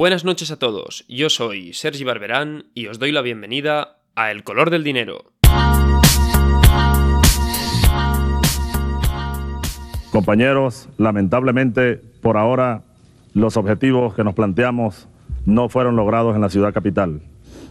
Buenas noches a todos, yo soy Sergi Barberán y os doy la bienvenida a El color del dinero. Compañeros, lamentablemente por ahora los objetivos que nos planteamos no fueron logrados en la ciudad capital.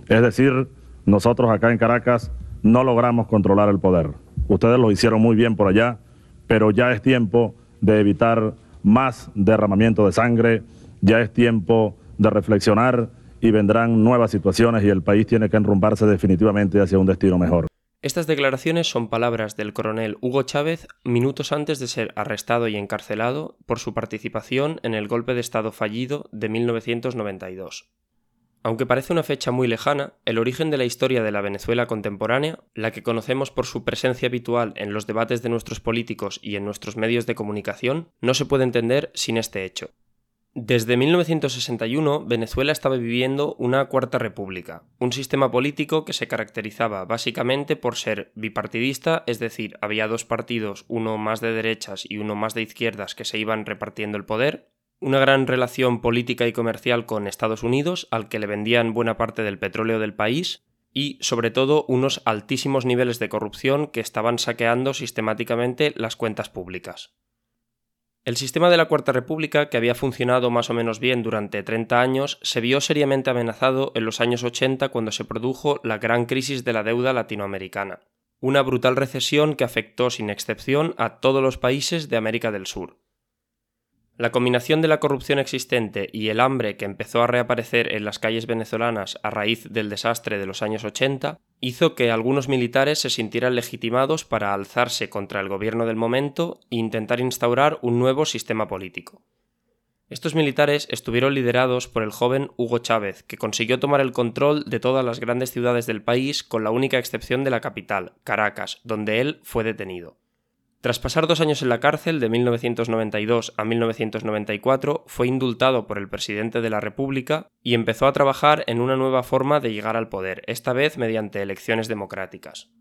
Es decir, nosotros acá en Caracas no logramos controlar el poder. Ustedes lo hicieron muy bien por allá, pero ya es tiempo de evitar más derramamiento de sangre, ya es tiempo de reflexionar y vendrán nuevas situaciones y el país tiene que enrumbarse definitivamente hacia un destino mejor. Estas declaraciones son palabras del coronel Hugo Chávez minutos antes de ser arrestado y encarcelado por su participación en el golpe de Estado fallido de 1992. Aunque parece una fecha muy lejana, el origen de la historia de la Venezuela contemporánea, la que conocemos por su presencia habitual en los debates de nuestros políticos y en nuestros medios de comunicación, no se puede entender sin este hecho. Desde 1961, Venezuela estaba viviendo una cuarta república, un sistema político que se caracterizaba básicamente por ser bipartidista, es decir, había dos partidos, uno más de derechas y uno más de izquierdas, que se iban repartiendo el poder, una gran relación política y comercial con Estados Unidos, al que le vendían buena parte del petróleo del país, y, sobre todo, unos altísimos niveles de corrupción que estaban saqueando sistemáticamente las cuentas públicas. El sistema de la Cuarta República, que había funcionado más o menos bien durante 30 años, se vio seriamente amenazado en los años 80 cuando se produjo la gran crisis de la deuda latinoamericana, una brutal recesión que afectó sin excepción a todos los países de América del Sur. La combinación de la corrupción existente y el hambre que empezó a reaparecer en las calles venezolanas a raíz del desastre de los años 80 hizo que algunos militares se sintieran legitimados para alzarse contra el gobierno del momento e intentar instaurar un nuevo sistema político. Estos militares estuvieron liderados por el joven Hugo Chávez, que consiguió tomar el control de todas las grandes ciudades del país con la única excepción de la capital, Caracas, donde él fue detenido. Tras pasar dos años en la cárcel de 1992 a 1994, fue indultado por el presidente de la República y empezó a trabajar en una nueva forma de llegar al poder, esta vez mediante elecciones democráticas.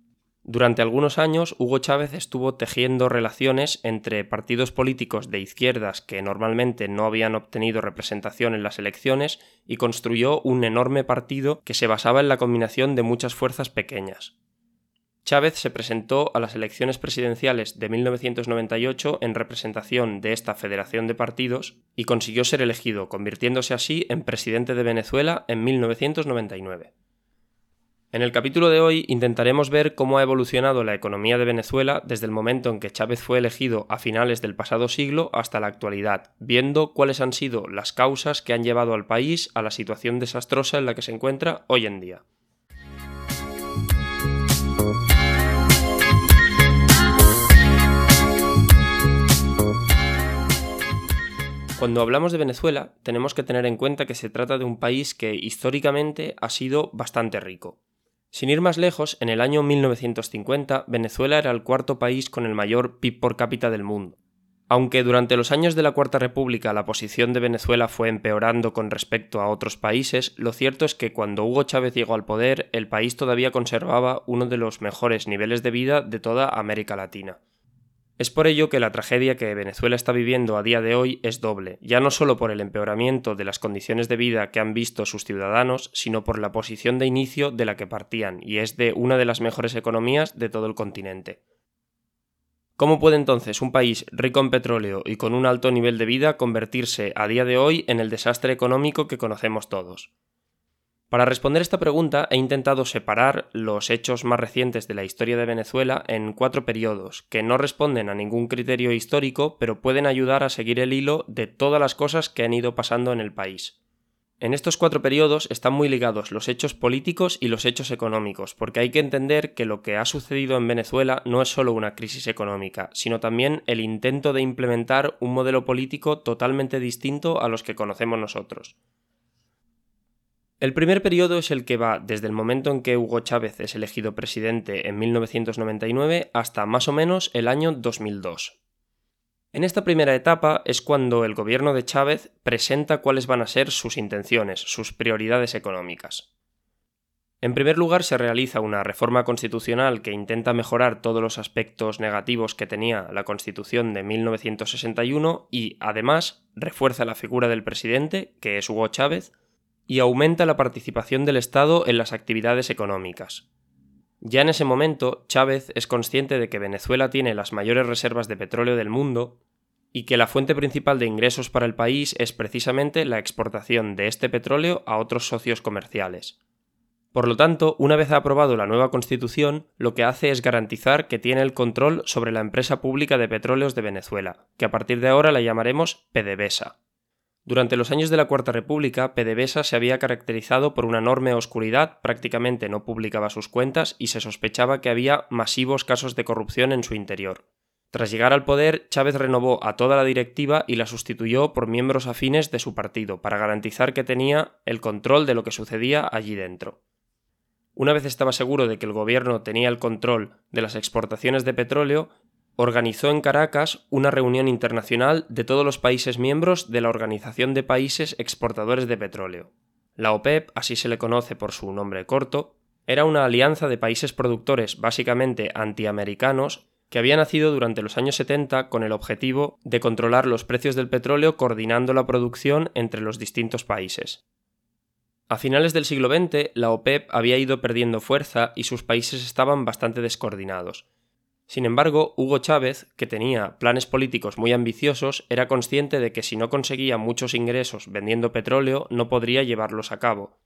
Durante algunos años, Hugo Chávez estuvo tejiendo relaciones entre partidos políticos de izquierdas que normalmente no habían obtenido representación en las elecciones y construyó un enorme partido que se basaba en la combinación de muchas fuerzas pequeñas. Chávez se presentó a las elecciones presidenciales de 1998 en representación de esta federación de partidos y consiguió ser elegido, convirtiéndose así en presidente de Venezuela en 1999. En el capítulo de hoy intentaremos ver cómo ha evolucionado la economía de Venezuela desde el momento en que Chávez fue elegido a finales del pasado siglo hasta la actualidad, viendo cuáles han sido las causas que han llevado al país a la situación desastrosa en la que se encuentra hoy en día. Cuando hablamos de Venezuela, tenemos que tener en cuenta que se trata de un país que históricamente ha sido bastante rico. Sin ir más lejos, en el año 1950, Venezuela era el cuarto país con el mayor PIB por cápita del mundo. Aunque durante los años de la Cuarta República la posición de Venezuela fue empeorando con respecto a otros países, lo cierto es que cuando Hugo Chávez llegó al poder, el país todavía conservaba uno de los mejores niveles de vida de toda América Latina. Es por ello que la tragedia que Venezuela está viviendo a día de hoy es doble, ya no solo por el empeoramiento de las condiciones de vida que han visto sus ciudadanos, sino por la posición de inicio de la que partían, y es de una de las mejores economías de todo el continente. ¿Cómo puede entonces un país rico en petróleo y con un alto nivel de vida convertirse a día de hoy en el desastre económico que conocemos todos? Para responder esta pregunta he intentado separar los hechos más recientes de la historia de Venezuela en cuatro periodos, que no responden a ningún criterio histórico, pero pueden ayudar a seguir el hilo de todas las cosas que han ido pasando en el país. En estos cuatro periodos están muy ligados los hechos políticos y los hechos económicos, porque hay que entender que lo que ha sucedido en Venezuela no es solo una crisis económica, sino también el intento de implementar un modelo político totalmente distinto a los que conocemos nosotros. El primer periodo es el que va desde el momento en que Hugo Chávez es elegido presidente en 1999 hasta más o menos el año 2002. En esta primera etapa es cuando el gobierno de Chávez presenta cuáles van a ser sus intenciones, sus prioridades económicas. En primer lugar, se realiza una reforma constitucional que intenta mejorar todos los aspectos negativos que tenía la Constitución de 1961 y, además, refuerza la figura del presidente, que es Hugo Chávez, y aumenta la participación del Estado en las actividades económicas. Ya en ese momento, Chávez es consciente de que Venezuela tiene las mayores reservas de petróleo del mundo y que la fuente principal de ingresos para el país es precisamente la exportación de este petróleo a otros socios comerciales. Por lo tanto, una vez aprobado la nueva Constitución, lo que hace es garantizar que tiene el control sobre la empresa pública de petróleos de Venezuela, que a partir de ahora la llamaremos PDVSA. Durante los años de la Cuarta República, PDVSA se había caracterizado por una enorme oscuridad, prácticamente no publicaba sus cuentas y se sospechaba que había masivos casos de corrupción en su interior. Tras llegar al poder, Chávez renovó a toda la directiva y la sustituyó por miembros afines de su partido, para garantizar que tenía el control de lo que sucedía allí dentro. Una vez estaba seguro de que el gobierno tenía el control de las exportaciones de petróleo, organizó en Caracas una reunión internacional de todos los países miembros de la Organización de Países Exportadores de Petróleo. La OPEP, así se le conoce por su nombre corto, era una alianza de países productores básicamente antiamericanos que había nacido durante los años 70 con el objetivo de controlar los precios del petróleo coordinando la producción entre los distintos países. A finales del siglo XX, la OPEP había ido perdiendo fuerza y sus países estaban bastante descoordinados. Sin embargo, Hugo Chávez, que tenía planes políticos muy ambiciosos, era consciente de que si no conseguía muchos ingresos vendiendo petróleo no podría llevarlos a cabo,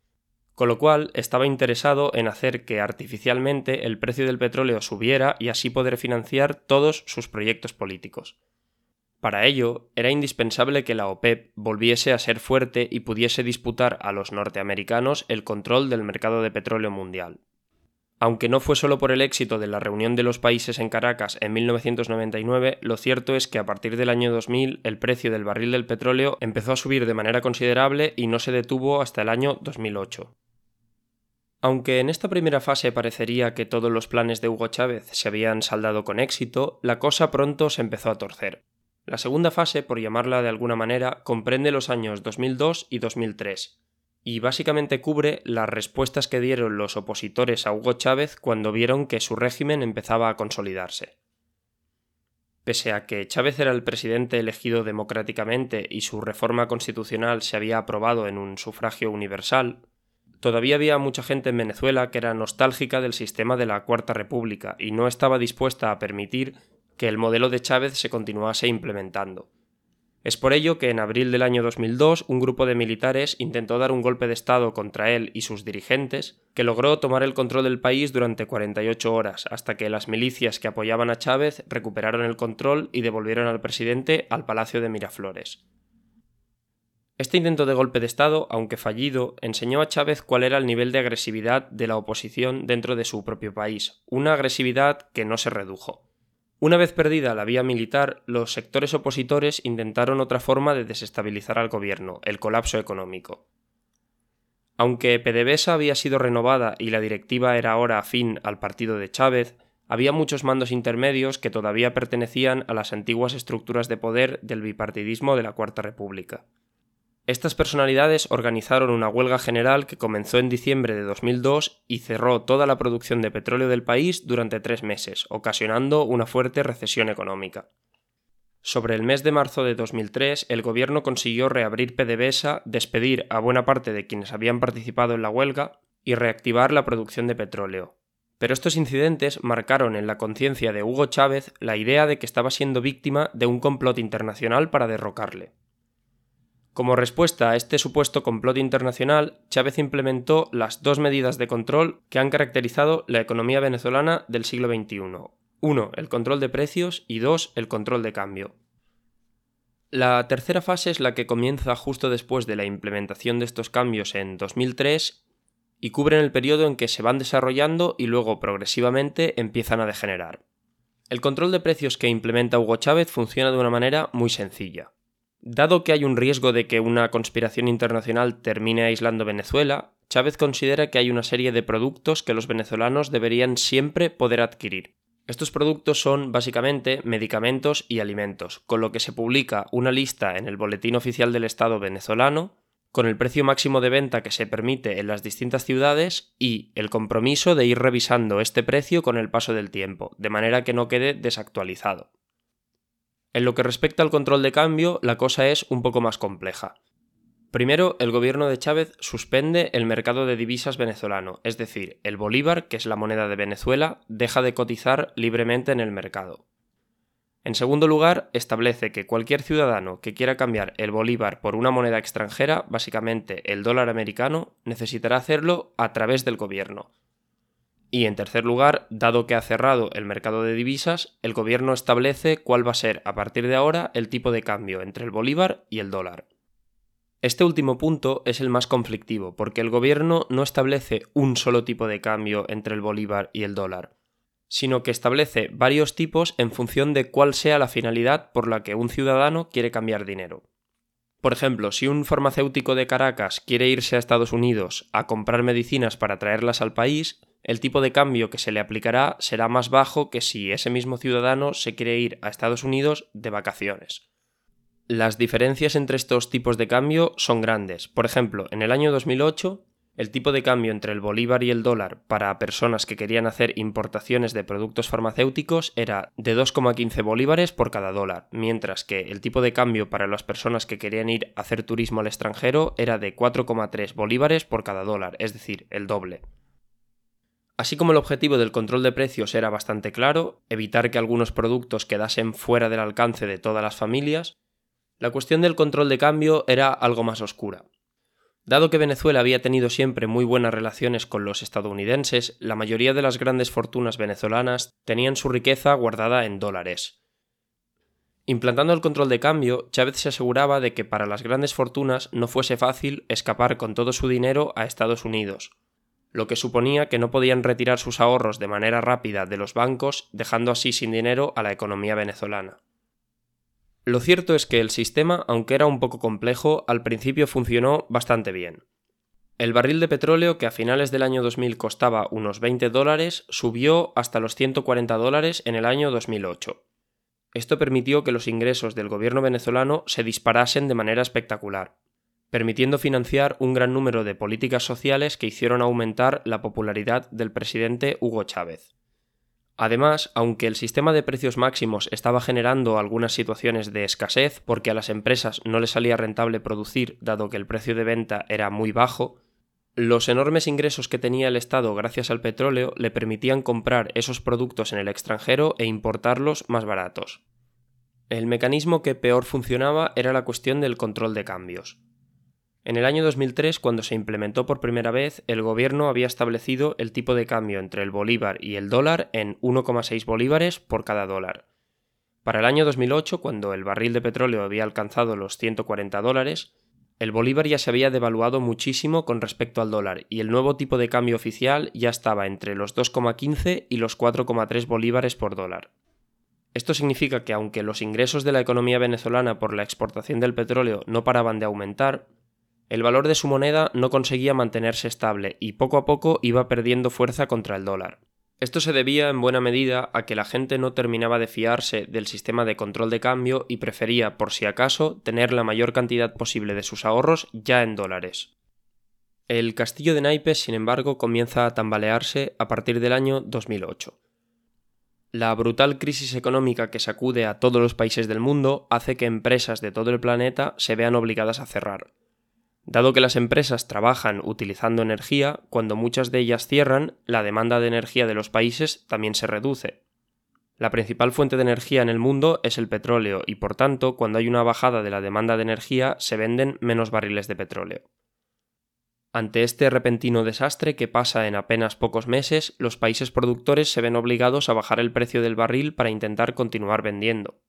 con lo cual estaba interesado en hacer que artificialmente el precio del petróleo subiera y así poder financiar todos sus proyectos políticos. Para ello, era indispensable que la OPEP volviese a ser fuerte y pudiese disputar a los norteamericanos el control del mercado de petróleo mundial. Aunque no fue solo por el éxito de la reunión de los países en Caracas en 1999, lo cierto es que a partir del año 2000 el precio del barril del petróleo empezó a subir de manera considerable y no se detuvo hasta el año 2008. Aunque en esta primera fase parecería que todos los planes de Hugo Chávez se habían saldado con éxito, la cosa pronto se empezó a torcer. La segunda fase, por llamarla de alguna manera, comprende los años 2002 y 2003, y básicamente cubre las respuestas que dieron los opositores a Hugo Chávez cuando vieron que su régimen empezaba a consolidarse. Pese a que Chávez era el presidente elegido democráticamente y su reforma constitucional se había aprobado en un sufragio universal, todavía había mucha gente en Venezuela que era nostálgica del sistema de la Cuarta República y no estaba dispuesta a permitir que el modelo de Chávez se continuase implementando. Es por ello que en abril del año 2002 un grupo de militares intentó dar un golpe de Estado contra él y sus dirigentes, que logró tomar el control del país durante 48 horas, hasta que las milicias que apoyaban a Chávez recuperaron el control y devolvieron al presidente al Palacio de Miraflores. Este intento de golpe de Estado, aunque fallido, enseñó a Chávez cuál era el nivel de agresividad de la oposición dentro de su propio país, una agresividad que no se redujo. Una vez perdida la vía militar, los sectores opositores intentaron otra forma de desestabilizar al gobierno, el colapso económico. Aunque PDVSA había sido renovada y la directiva era ahora afín al partido de Chávez, había muchos mandos intermedios que todavía pertenecían a las antiguas estructuras de poder del bipartidismo de la Cuarta República. Estas personalidades organizaron una huelga general que comenzó en diciembre de 2002 y cerró toda la producción de petróleo del país durante tres meses, ocasionando una fuerte recesión económica. Sobre el mes de marzo de 2003, el gobierno consiguió reabrir PDVSA, despedir a buena parte de quienes habían participado en la huelga y reactivar la producción de petróleo. Pero estos incidentes marcaron en la conciencia de Hugo Chávez la idea de que estaba siendo víctima de un complot internacional para derrocarle. Como respuesta a este supuesto complot internacional, Chávez implementó las dos medidas de control que han caracterizado la economía venezolana del siglo XXI. Uno, el control de precios y dos, el control de cambio. La tercera fase es la que comienza justo después de la implementación de estos cambios en 2003 y cubren el periodo en que se van desarrollando y luego progresivamente empiezan a degenerar. El control de precios que implementa Hugo Chávez funciona de una manera muy sencilla. Dado que hay un riesgo de que una conspiración internacional termine aislando Venezuela, Chávez considera que hay una serie de productos que los venezolanos deberían siempre poder adquirir. Estos productos son básicamente medicamentos y alimentos, con lo que se publica una lista en el Boletín Oficial del Estado venezolano con el precio máximo de venta que se permite en las distintas ciudades y el compromiso de ir revisando este precio con el paso del tiempo, de manera que no quede desactualizado. En lo que respecta al control de cambio, la cosa es un poco más compleja. Primero, el gobierno de Chávez suspende el mercado de divisas venezolano, es decir, el bolívar, que es la moneda de Venezuela, deja de cotizar libremente en el mercado. En segundo lugar, establece que cualquier ciudadano que quiera cambiar el bolívar por una moneda extranjera, básicamente el dólar americano, necesitará hacerlo a través del gobierno. Y en tercer lugar, dado que ha cerrado el mercado de divisas, el gobierno establece cuál va a ser a partir de ahora el tipo de cambio entre el bolívar y el dólar. Este último punto es el más conflictivo, porque el gobierno no establece un solo tipo de cambio entre el bolívar y el dólar, sino que establece varios tipos en función de cuál sea la finalidad por la que un ciudadano quiere cambiar dinero. Por ejemplo, si un farmacéutico de Caracas quiere irse a Estados Unidos a comprar medicinas para traerlas al país, el tipo de cambio que se le aplicará será más bajo que si ese mismo ciudadano se quiere ir a Estados Unidos de vacaciones. Las diferencias entre estos tipos de cambio son grandes. Por ejemplo, en el año 2008, el tipo de cambio entre el bolívar y el dólar para personas que querían hacer importaciones de productos farmacéuticos era de 2,15 bolívares por cada dólar, mientras que el tipo de cambio para las personas que querían ir a hacer turismo al extranjero era de 4,3 bolívares por cada dólar, es decir, el doble. Así como el objetivo del control de precios era bastante claro, evitar que algunos productos quedasen fuera del alcance de todas las familias, la cuestión del control de cambio era algo más oscura. Dado que Venezuela había tenido siempre muy buenas relaciones con los estadounidenses, la mayoría de las grandes fortunas venezolanas tenían su riqueza guardada en dólares. Implantando el control de cambio, Chávez se aseguraba de que para las grandes fortunas no fuese fácil escapar con todo su dinero a Estados Unidos, lo que suponía que no podían retirar sus ahorros de manera rápida de los bancos, dejando así sin dinero a la economía venezolana. Lo cierto es que el sistema, aunque era un poco complejo, al principio funcionó bastante bien. El barril de petróleo, que a finales del año 2000 costaba unos 20 dólares, subió hasta los 140 dólares en el año 2008. Esto permitió que los ingresos del gobierno venezolano se disparasen de manera espectacular, permitiendo financiar un gran número de políticas sociales que hicieron aumentar la popularidad del presidente Hugo Chávez. Además, aunque el sistema de precios máximos estaba generando algunas situaciones de escasez porque a las empresas no les salía rentable producir dado que el precio de venta era muy bajo, los enormes ingresos que tenía el Estado gracias al petróleo le permitían comprar esos productos en el extranjero e importarlos más baratos. El mecanismo que peor funcionaba era la cuestión del control de cambios. En el año 2003, cuando se implementó por primera vez, el gobierno había establecido el tipo de cambio entre el bolívar y el dólar en 1,6 bolívares por cada dólar. Para el año 2008, cuando el barril de petróleo había alcanzado los 140 dólares, el bolívar ya se había devaluado muchísimo con respecto al dólar y el nuevo tipo de cambio oficial ya estaba entre los 2,15 y los 4,3 bolívares por dólar. Esto significa que aunque los ingresos de la economía venezolana por la exportación del petróleo no paraban de aumentar, el valor de su moneda no conseguía mantenerse estable y poco a poco iba perdiendo fuerza contra el dólar. Esto se debía en buena medida a que la gente no terminaba de fiarse del sistema de control de cambio y prefería, por si acaso, tener la mayor cantidad posible de sus ahorros ya en dólares. El castillo de naipes, sin embargo, comienza a tambalearse a partir del año 2008. La brutal crisis económica que sacude a todos los países del mundo hace que empresas de todo el planeta se vean obligadas a cerrar. Dado que las empresas trabajan utilizando energía, cuando muchas de ellas cierran, la demanda de energía de los países también se reduce. La principal fuente de energía en el mundo es el petróleo y por tanto, cuando hay una bajada de la demanda de energía, se venden menos barriles de petróleo. Ante este repentino desastre que pasa en apenas pocos meses, los países productores se ven obligados a bajar el precio del barril para intentar continuar vendiendo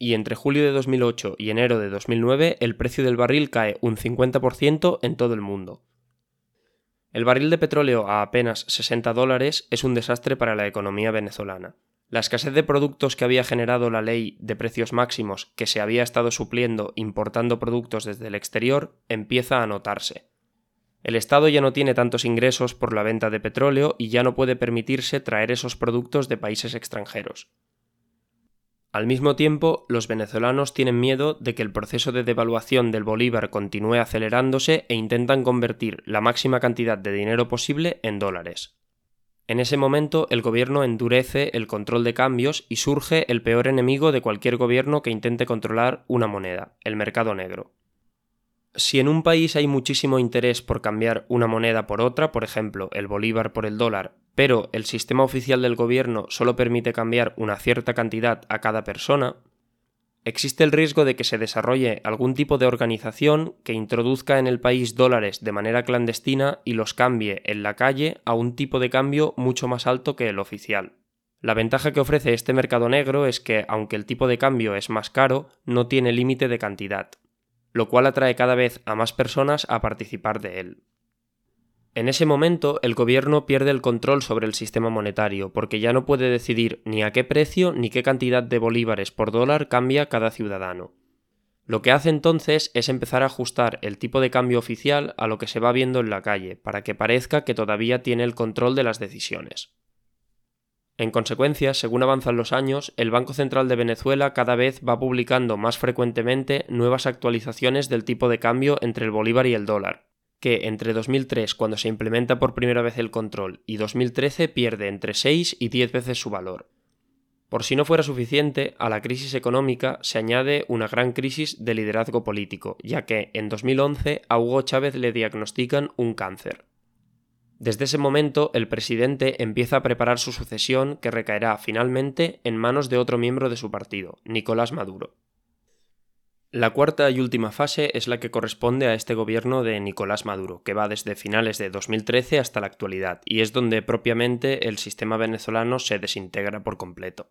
y entre julio de 2008 y enero de 2009 el precio del barril cae un 50% en todo el mundo. El barril de petróleo a apenas 60 dólares es un desastre para la economía venezolana. La escasez de productos que había generado la ley de precios máximos que se había estado supliendo importando productos desde el exterior empieza a notarse. El Estado ya no tiene tantos ingresos por la venta de petróleo y ya no puede permitirse traer esos productos de países extranjeros. Al mismo tiempo, los venezolanos tienen miedo de que el proceso de devaluación del bolívar continúe acelerándose e intentan convertir la máxima cantidad de dinero posible en dólares. En ese momento, el gobierno endurece el control de cambios y surge el peor enemigo de cualquier gobierno que intente controlar una moneda, el mercado negro. Si en un país hay muchísimo interés por cambiar una moneda por otra, por ejemplo, el bolívar por el dólar, pero el sistema oficial del gobierno solo permite cambiar una cierta cantidad a cada persona, existe el riesgo de que se desarrolle algún tipo de organización que introduzca en el país dólares de manera clandestina y los cambie en la calle a un tipo de cambio mucho más alto que el oficial. La ventaja que ofrece este mercado negro es que, aunque el tipo de cambio es más caro, no tiene límite de cantidad, lo cual atrae cada vez a más personas a participar de él. En ese momento, el gobierno pierde el control sobre el sistema monetario, porque ya no puede decidir ni a qué precio ni qué cantidad de bolívares por dólar cambia cada ciudadano. Lo que hace entonces es empezar a ajustar el tipo de cambio oficial a lo que se va viendo en la calle, para que parezca que todavía tiene el control de las decisiones. En consecuencia, según avanzan los años, el Banco Central de Venezuela cada vez va publicando más frecuentemente nuevas actualizaciones del tipo de cambio entre el bolívar y el dólar, que entre 2003, cuando se implementa por primera vez el control, y 2013 pierde entre 6 y 10 veces su valor. Por si no fuera suficiente, a la crisis económica se añade una gran crisis de liderazgo político, ya que en 2011 a Hugo Chávez le diagnostican un cáncer. Desde ese momento, el presidente empieza a preparar su sucesión que recaerá finalmente en manos de otro miembro de su partido, Nicolás Maduro. La cuarta y última fase es la que corresponde a este gobierno de Nicolás Maduro, que va desde finales de 2013 hasta la actualidad, y es donde propiamente el sistema venezolano se desintegra por completo.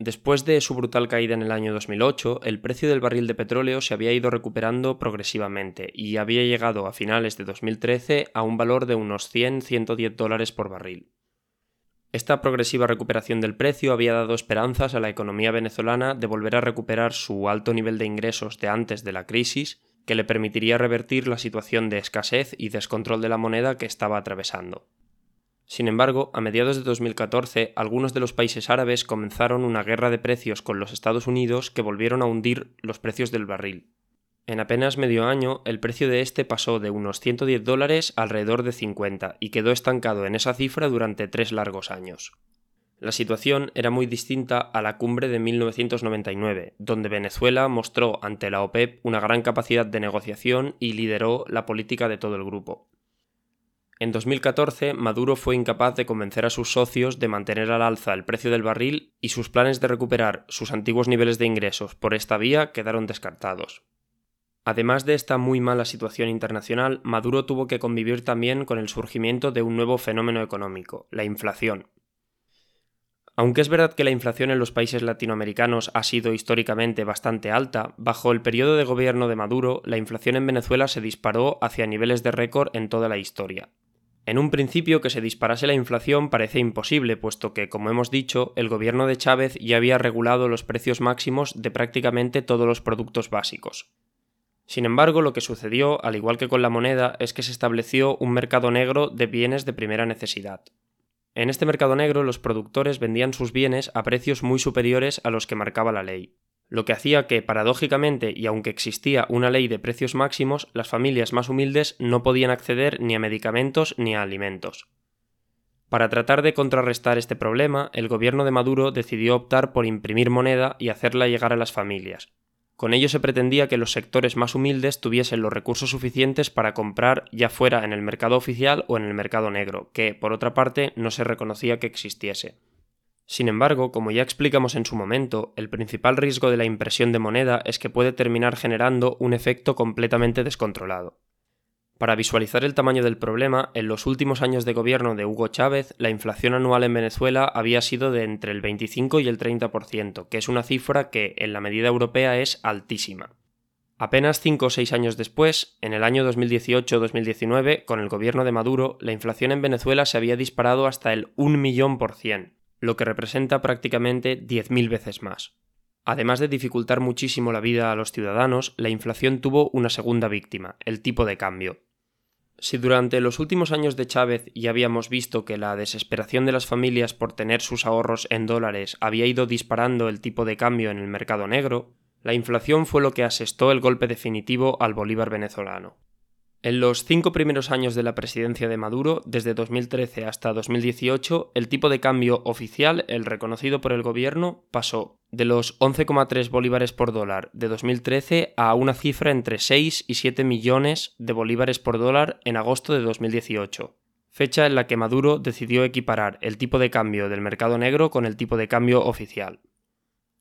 Después de su brutal caída en el año 2008, el precio del barril de petróleo se había ido recuperando progresivamente y había llegado a finales de 2013 a un valor de unos 100-110 dólares por barril. Esta progresiva recuperación del precio había dado esperanzas a la economía venezolana de volver a recuperar su alto nivel de ingresos de antes de la crisis, que le permitiría revertir la situación de escasez y descontrol de la moneda que estaba atravesando. Sin embargo, a mediados de 2014, algunos de los países árabes comenzaron una guerra de precios con los Estados Unidos que volvieron a hundir los precios del barril. En apenas medio año, el precio de este pasó de unos 110 dólares alrededor de 50 y quedó estancado en esa cifra durante tres largos años. La situación era muy distinta a la cumbre de 1999, donde Venezuela mostró ante la OPEP una gran capacidad de negociación y lideró la política de todo el grupo. En 2014, Maduro fue incapaz de convencer a sus socios de mantener al alza el precio del barril y sus planes de recuperar sus antiguos niveles de ingresos por esta vía quedaron descartados. Además de esta muy mala situación internacional, Maduro tuvo que convivir también con el surgimiento de un nuevo fenómeno económico, la inflación. Aunque es verdad que la inflación en los países latinoamericanos ha sido históricamente bastante alta, bajo el periodo de gobierno de Maduro, la inflación en Venezuela se disparó hacia niveles de récord en toda la historia. En un principio que se disparase la inflación parece imposible, puesto que, como hemos dicho, el gobierno de Chávez ya había regulado los precios máximos de prácticamente todos los productos básicos. Sin embargo, lo que sucedió, al igual que con la moneda, es que se estableció un mercado negro de bienes de primera necesidad. En este mercado negro los productores vendían sus bienes a precios muy superiores a los que marcaba la ley, lo que hacía que, paradójicamente, y aunque existía una ley de precios máximos, las familias más humildes no podían acceder ni a medicamentos ni a alimentos. Para tratar de contrarrestar este problema, el gobierno de Maduro decidió optar por imprimir moneda y hacerla llegar a las familias, con ello se pretendía que los sectores más humildes tuviesen los recursos suficientes para comprar ya fuera en el mercado oficial o en el mercado negro, que, por otra parte, no se reconocía que existiese. Sin embargo, como ya explicamos en su momento, el principal riesgo de la impresión de moneda es que puede terminar generando un efecto completamente descontrolado. Para visualizar el tamaño del problema, en los últimos años de gobierno de Hugo Chávez, la inflación anual en Venezuela había sido de entre el 25 y el 30%, que es una cifra que, en la medida europea, es altísima. Apenas 5 o 6 años después, en el año 2018-2019, con el gobierno de Maduro, la inflación en Venezuela se había disparado hasta el 1 millón por cien, lo que representa prácticamente 10.000 veces más. Además de dificultar muchísimo la vida a los ciudadanos, la inflación tuvo una segunda víctima, el tipo de cambio. Si durante los últimos años de Chávez ya habíamos visto que la desesperación de las familias por tener sus ahorros en dólares había ido disparando el tipo de cambio en el mercado negro, la inflación fue lo que asestó el golpe definitivo al bolívar venezolano. En los cinco primeros años de la presidencia de Maduro, desde 2013 hasta 2018, el tipo de cambio oficial, el reconocido por el gobierno, pasó de los 11,3 bolívares por dólar de 2013 a una cifra entre 6 y 7 millones de bolívares por dólar en agosto de 2018, fecha en la que Maduro decidió equiparar el tipo de cambio del mercado negro con el tipo de cambio oficial.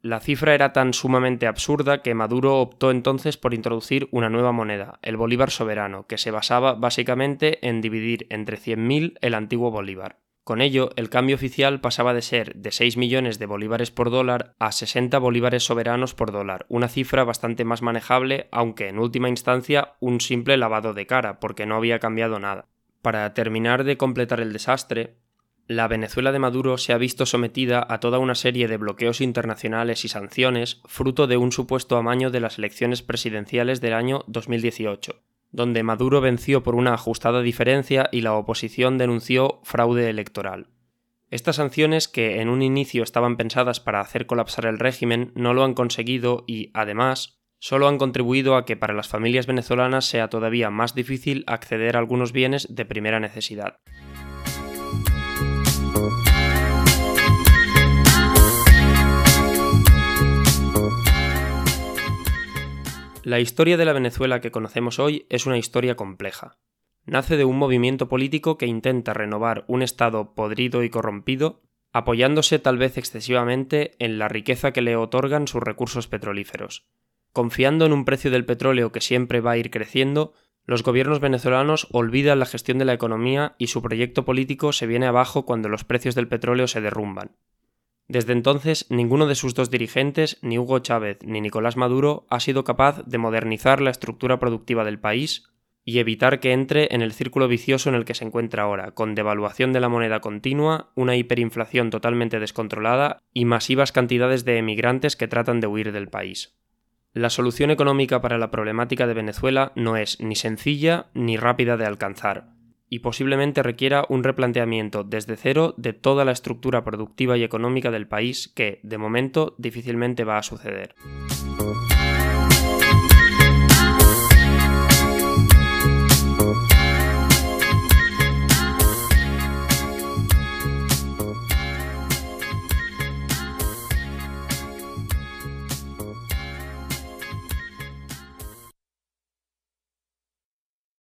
La cifra era tan sumamente absurda que Maduro optó entonces por introducir una nueva moneda, el bolívar soberano, que se basaba básicamente en dividir entre 100.000 el antiguo bolívar. Con ello, el cambio oficial pasaba de ser de 6 millones de bolívares por dólar a 60 bolívares soberanos por dólar, una cifra bastante más manejable, aunque en última instancia un simple lavado de cara, porque no había cambiado nada. Para terminar de completar el desastre, la Venezuela de Maduro se ha visto sometida a toda una serie de bloqueos internacionales y sanciones fruto de un supuesto amaño de las elecciones presidenciales del año 2018, donde Maduro venció por una ajustada diferencia y la oposición denunció fraude electoral. Estas sanciones, que en un inicio estaban pensadas para hacer colapsar el régimen, no lo han conseguido y, además, solo han contribuido a que para las familias venezolanas sea todavía más difícil acceder a algunos bienes de primera necesidad. La historia de la Venezuela que conocemos hoy es una historia compleja. Nace de un movimiento político que intenta renovar un Estado podrido y corrompido, apoyándose tal vez excesivamente en la riqueza que le otorgan sus recursos petrolíferos. Confiando en un precio del petróleo que siempre va a ir creciendo, los gobiernos venezolanos olvidan la gestión de la economía y su proyecto político se viene abajo cuando los precios del petróleo se derrumban. Desde entonces, ninguno de sus dos dirigentes, ni Hugo Chávez ni Nicolás Maduro, ha sido capaz de modernizar la estructura productiva del país y evitar que entre en el círculo vicioso en el que se encuentra ahora, con devaluación de la moneda continua, una hiperinflación totalmente descontrolada y masivas cantidades de emigrantes que tratan de huir del país. La solución económica para la problemática de Venezuela no es ni sencilla ni rápida de alcanzar, y posiblemente requiera un replanteamiento desde cero de toda la estructura productiva y económica del país que, de momento, difícilmente va a suceder.